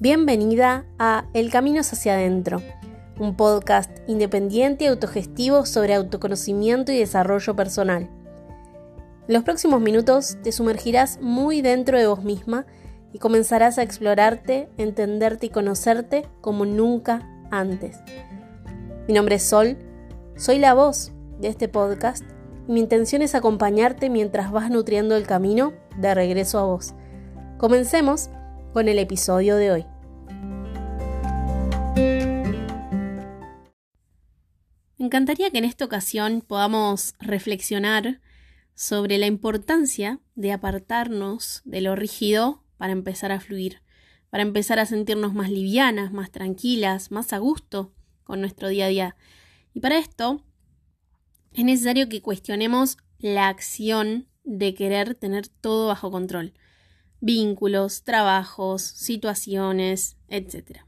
Bienvenida a El Camino hacia adentro, un podcast independiente y autogestivo sobre autoconocimiento y desarrollo personal. En los próximos minutos te sumergirás muy dentro de vos misma y comenzarás a explorarte, entenderte y conocerte como nunca antes. Mi nombre es Sol, soy la voz de este podcast y mi intención es acompañarte mientras vas nutriendo el camino de regreso a vos. Comencemos con el episodio de hoy. Me encantaría que en esta ocasión podamos reflexionar sobre la importancia de apartarnos de lo rígido para empezar a fluir, para empezar a sentirnos más livianas, más tranquilas, más a gusto con nuestro día a día. Y para esto es necesario que cuestionemos la acción de querer tener todo bajo control. Vínculos, trabajos, situaciones, etc.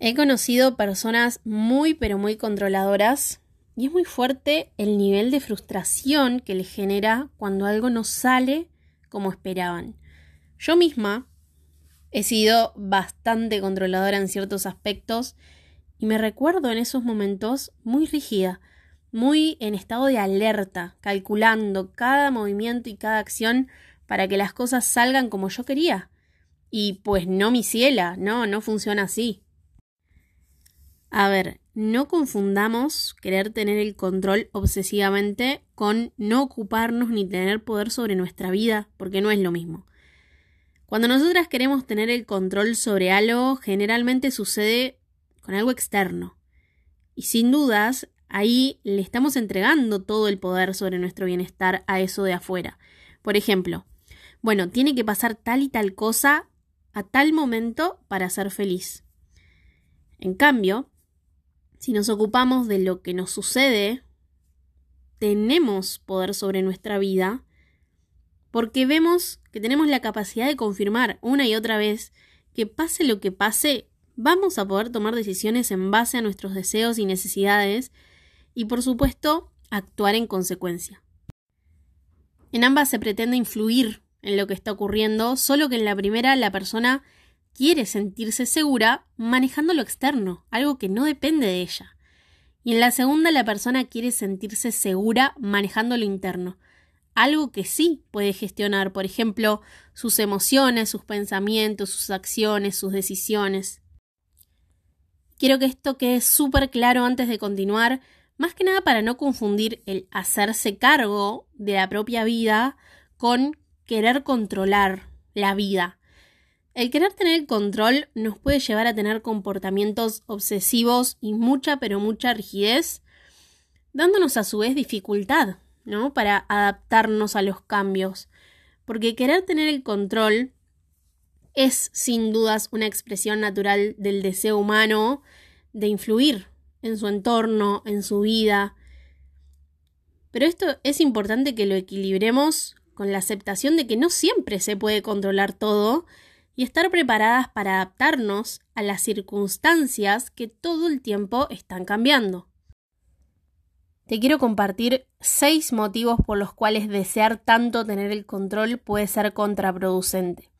He conocido personas muy pero muy controladoras y es muy fuerte el nivel de frustración que les genera cuando algo no sale como esperaban. Yo misma he sido bastante controladora en ciertos aspectos y me recuerdo en esos momentos muy rígida, muy en estado de alerta, calculando cada movimiento y cada acción para que las cosas salgan como yo quería. Y pues no mi ciela, no, no funciona así. A ver, no confundamos querer tener el control obsesivamente con no ocuparnos ni tener poder sobre nuestra vida, porque no es lo mismo. Cuando nosotras queremos tener el control sobre algo, generalmente sucede con algo externo. Y sin dudas, ahí le estamos entregando todo el poder sobre nuestro bienestar a eso de afuera. Por ejemplo, bueno, tiene que pasar tal y tal cosa a tal momento para ser feliz. En cambio, si nos ocupamos de lo que nos sucede, tenemos poder sobre nuestra vida porque vemos que tenemos la capacidad de confirmar una y otra vez que pase lo que pase, vamos a poder tomar decisiones en base a nuestros deseos y necesidades y por supuesto actuar en consecuencia. En ambas se pretende influir en lo que está ocurriendo, solo que en la primera la persona quiere sentirse segura manejando lo externo, algo que no depende de ella. Y en la segunda la persona quiere sentirse segura manejando lo interno, algo que sí puede gestionar, por ejemplo, sus emociones, sus pensamientos, sus acciones, sus decisiones. Quiero que esto quede súper claro antes de continuar, más que nada para no confundir el hacerse cargo de la propia vida con querer controlar la vida. El querer tener el control nos puede llevar a tener comportamientos obsesivos y mucha pero mucha rigidez, dándonos a su vez dificultad, ¿no? Para adaptarnos a los cambios. Porque querer tener el control es sin dudas una expresión natural del deseo humano de influir en su entorno, en su vida. Pero esto es importante que lo equilibremos con la aceptación de que no siempre se puede controlar todo y estar preparadas para adaptarnos a las circunstancias que todo el tiempo están cambiando. Te quiero compartir seis motivos por los cuales desear tanto tener el control puede ser contraproducente.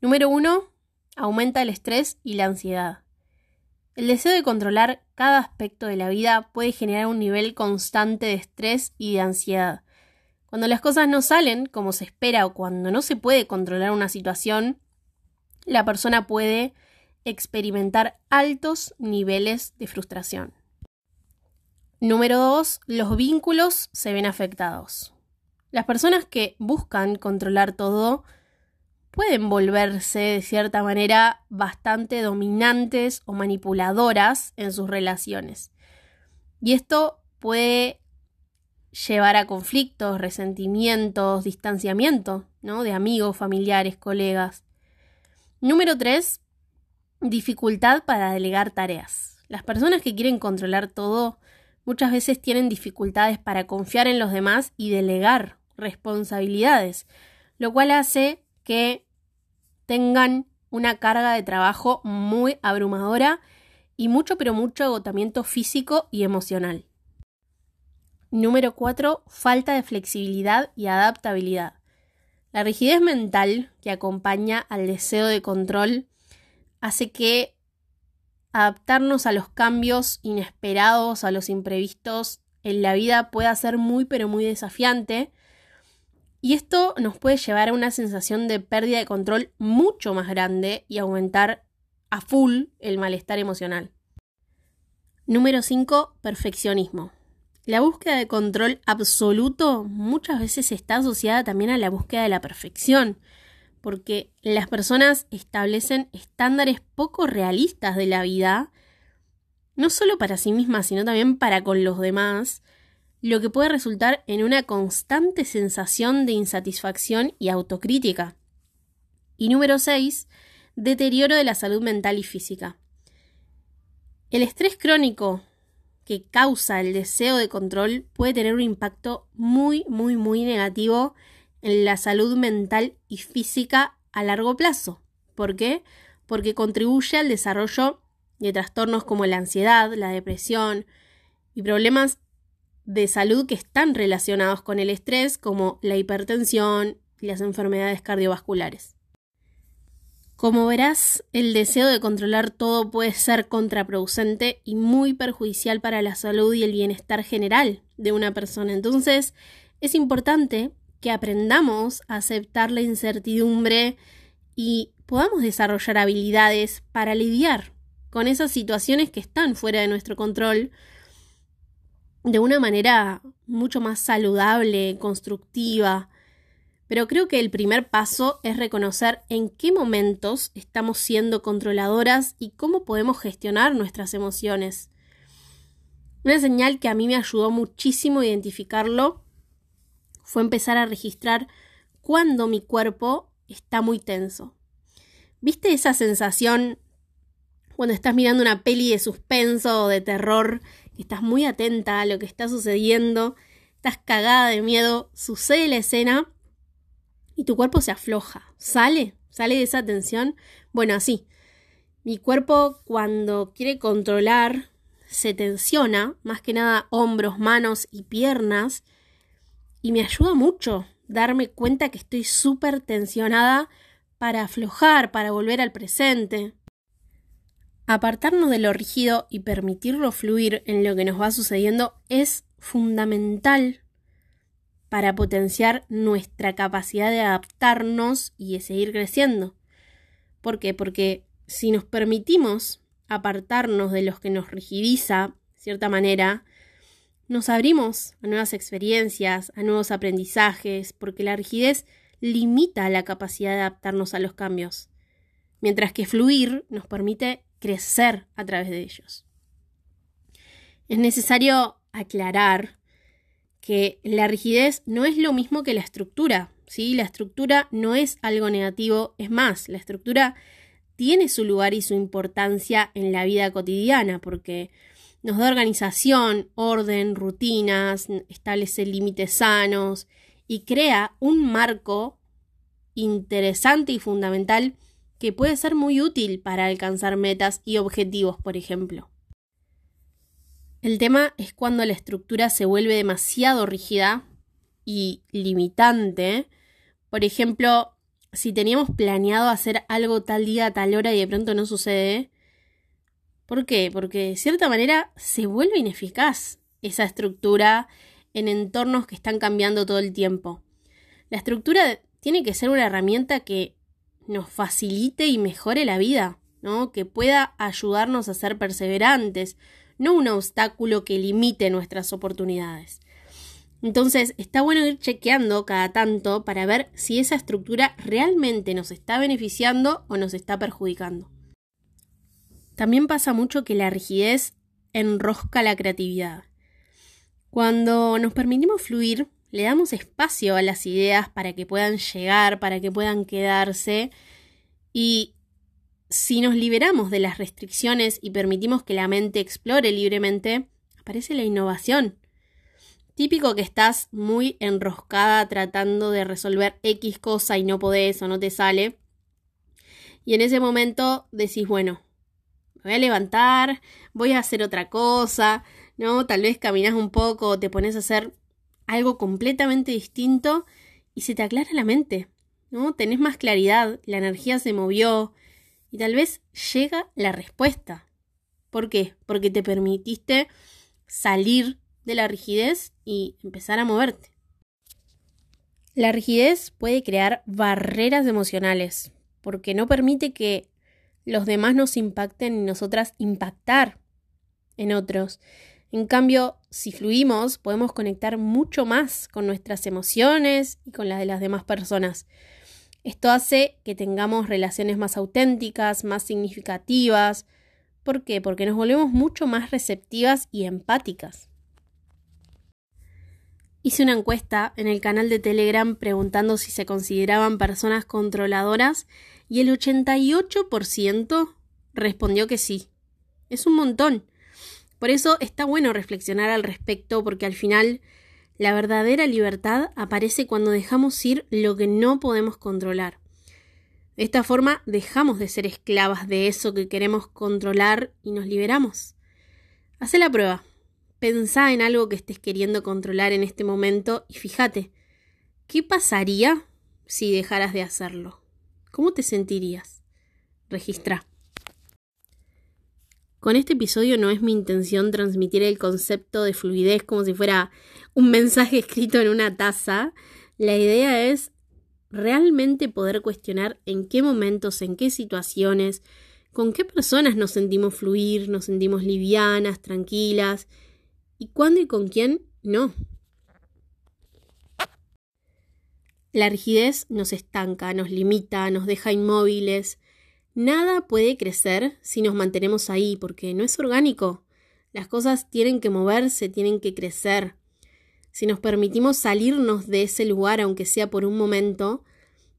Número uno, aumenta el estrés y la ansiedad. El deseo de controlar cada aspecto de la vida puede generar un nivel constante de estrés y de ansiedad. Cuando las cosas no salen como se espera o cuando no se puede controlar una situación, la persona puede experimentar altos niveles de frustración. Número 2. Los vínculos se ven afectados. Las personas que buscan controlar todo pueden volverse de cierta manera bastante dominantes o manipuladoras en sus relaciones. Y esto puede llevar a conflictos, resentimientos, distanciamiento, ¿no? De amigos, familiares, colegas. Número 3. Dificultad para delegar tareas. Las personas que quieren controlar todo muchas veces tienen dificultades para confiar en los demás y delegar responsabilidades, lo cual hace que tengan una carga de trabajo muy abrumadora y mucho pero mucho agotamiento físico y emocional. Número 4. Falta de flexibilidad y adaptabilidad. La rigidez mental que acompaña al deseo de control hace que adaptarnos a los cambios inesperados, a los imprevistos en la vida pueda ser muy pero muy desafiante y esto nos puede llevar a una sensación de pérdida de control mucho más grande y aumentar a full el malestar emocional. Número 5. Perfeccionismo. La búsqueda de control absoluto muchas veces está asociada también a la búsqueda de la perfección, porque las personas establecen estándares poco realistas de la vida, no solo para sí mismas, sino también para con los demás, lo que puede resultar en una constante sensación de insatisfacción y autocrítica. Y número 6, deterioro de la salud mental y física. El estrés crónico que causa el deseo de control puede tener un impacto muy, muy, muy negativo en la salud mental y física a largo plazo. ¿Por qué? Porque contribuye al desarrollo de trastornos como la ansiedad, la depresión y problemas de salud que están relacionados con el estrés, como la hipertensión y las enfermedades cardiovasculares. Como verás, el deseo de controlar todo puede ser contraproducente y muy perjudicial para la salud y el bienestar general de una persona. Entonces, es importante que aprendamos a aceptar la incertidumbre y podamos desarrollar habilidades para lidiar con esas situaciones que están fuera de nuestro control de una manera mucho más saludable, constructiva. Pero creo que el primer paso es reconocer en qué momentos estamos siendo controladoras y cómo podemos gestionar nuestras emociones. Una señal que a mí me ayudó muchísimo a identificarlo fue empezar a registrar cuando mi cuerpo está muy tenso. ¿Viste esa sensación cuando estás mirando una peli de suspenso o de terror estás muy atenta a lo que está sucediendo, estás cagada de miedo, sucede la escena y tu cuerpo se afloja, sale, sale de esa tensión. Bueno, así. Mi cuerpo cuando quiere controlar se tensiona, más que nada hombros, manos y piernas, y me ayuda mucho darme cuenta que estoy súper tensionada para aflojar, para volver al presente. Apartarnos de lo rígido y permitirlo fluir en lo que nos va sucediendo es fundamental para potenciar nuestra capacidad de adaptarnos y de seguir creciendo. ¿Por qué? Porque si nos permitimos apartarnos de los que nos rigidiza, de cierta manera, nos abrimos a nuevas experiencias, a nuevos aprendizajes, porque la rigidez limita la capacidad de adaptarnos a los cambios, mientras que fluir nos permite crecer a través de ellos. Es necesario aclarar que la rigidez no es lo mismo que la estructura, ¿sí? La estructura no es algo negativo, es más, la estructura tiene su lugar y su importancia en la vida cotidiana porque nos da organización, orden, rutinas, establece límites sanos y crea un marco interesante y fundamental que puede ser muy útil para alcanzar metas y objetivos, por ejemplo. El tema es cuando la estructura se vuelve demasiado rígida y limitante. Por ejemplo, si teníamos planeado hacer algo tal día tal hora y de pronto no sucede. ¿Por qué? Porque de cierta manera se vuelve ineficaz esa estructura en entornos que están cambiando todo el tiempo. La estructura tiene que ser una herramienta que nos facilite y mejore la vida, ¿no? Que pueda ayudarnos a ser perseverantes, no un obstáculo que limite nuestras oportunidades. Entonces, está bueno ir chequeando cada tanto para ver si esa estructura realmente nos está beneficiando o nos está perjudicando. También pasa mucho que la rigidez enrosca la creatividad. Cuando nos permitimos fluir, le damos espacio a las ideas para que puedan llegar, para que puedan quedarse. Y si nos liberamos de las restricciones y permitimos que la mente explore libremente, aparece la innovación. Típico que estás muy enroscada tratando de resolver X cosa y no podés o no te sale. Y en ese momento decís, bueno, me voy a levantar, voy a hacer otra cosa, ¿no? Tal vez caminas un poco, te pones a hacer algo completamente distinto y se te aclara la mente. ¿no? Tenés más claridad, la energía se movió y tal vez llega la respuesta. ¿Por qué? Porque te permitiste salir de la rigidez y empezar a moverte. La rigidez puede crear barreras emocionales, porque no permite que los demás nos impacten y nosotras impactar en otros. En cambio, si fluimos, podemos conectar mucho más con nuestras emociones y con las de las demás personas. Esto hace que tengamos relaciones más auténticas, más significativas. ¿Por qué? Porque nos volvemos mucho más receptivas y empáticas. Hice una encuesta en el canal de Telegram preguntando si se consideraban personas controladoras y el 88% respondió que sí. Es un montón. Por eso está bueno reflexionar al respecto porque al final la verdadera libertad aparece cuando dejamos ir lo que no podemos controlar. De esta forma dejamos de ser esclavas de eso que queremos controlar y nos liberamos. Haz la prueba. Pensá en algo que estés queriendo controlar en este momento y fíjate, ¿qué pasaría si dejaras de hacerlo? ¿Cómo te sentirías? Registra. Con este episodio no es mi intención transmitir el concepto de fluidez como si fuera un mensaje escrito en una taza. La idea es realmente poder cuestionar en qué momentos, en qué situaciones, con qué personas nos sentimos fluir, nos sentimos livianas, tranquilas, y cuándo y con quién no. La rigidez nos estanca, nos limita, nos deja inmóviles. Nada puede crecer si nos mantenemos ahí, porque no es orgánico. Las cosas tienen que moverse, tienen que crecer. Si nos permitimos salirnos de ese lugar, aunque sea por un momento,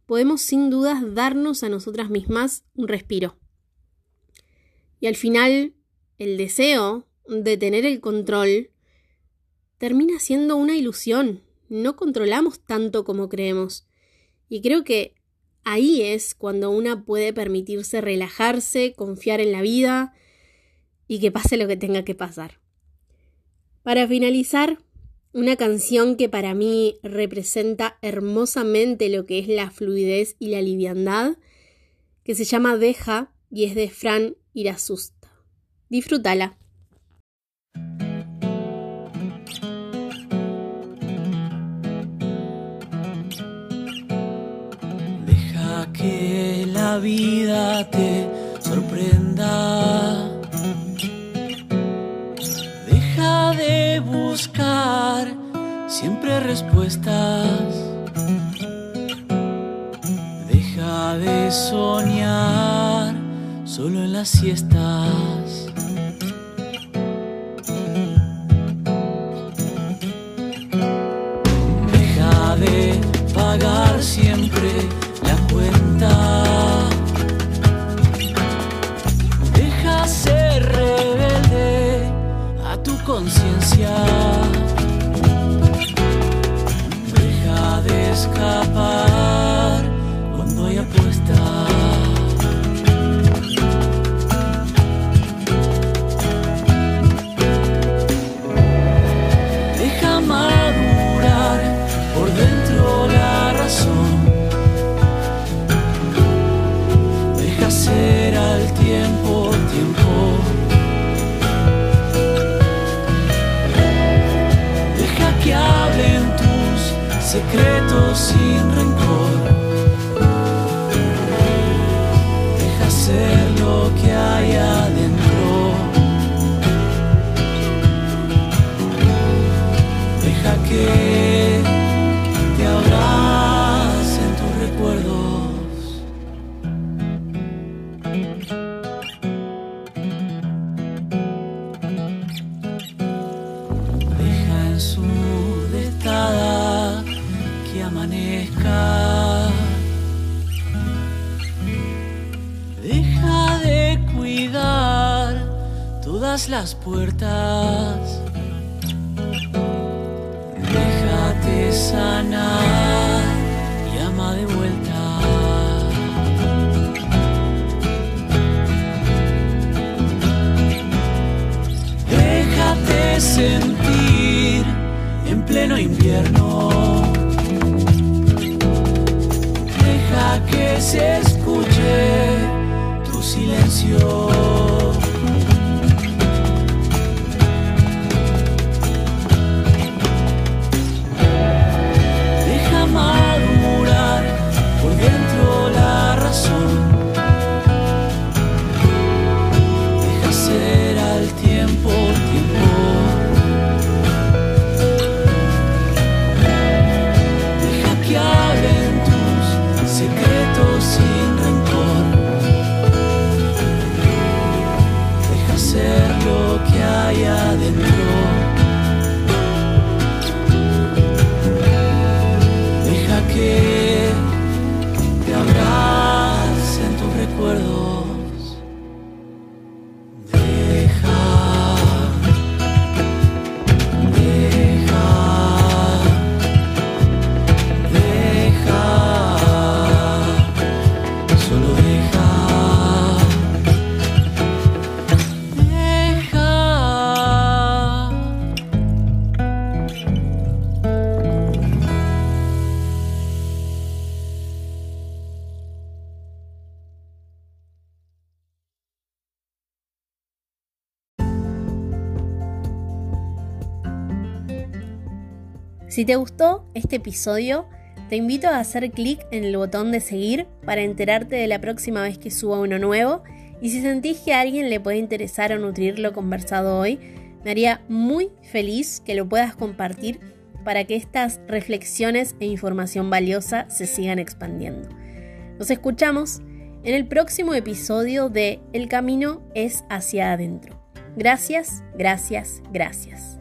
podemos sin dudas darnos a nosotras mismas un respiro. Y al final, el deseo de tener el control termina siendo una ilusión. No controlamos tanto como creemos. Y creo que ahí es cuando una puede permitirse relajarse, confiar en la vida y que pase lo que tenga que pasar. Para finalizar, una canción que para mí representa hermosamente lo que es la fluidez y la liviandad, que se llama Deja y es de Fran Irasusta. Disfrútala. Que la vida te sorprenda. Deja de buscar siempre respuestas. Deja de soñar solo en las siestas. Conciencia. Secretos todas las puertas. Déjate sanar y ama de vuelta. Déjate sentir en pleno invierno. se escuche tu silencio. Si te gustó este episodio, te invito a hacer clic en el botón de seguir para enterarte de la próxima vez que suba uno nuevo y si sentís que a alguien le puede interesar o nutrir lo conversado hoy, me haría muy feliz que lo puedas compartir para que estas reflexiones e información valiosa se sigan expandiendo. Nos escuchamos en el próximo episodio de El camino es hacia adentro. Gracias, gracias, gracias.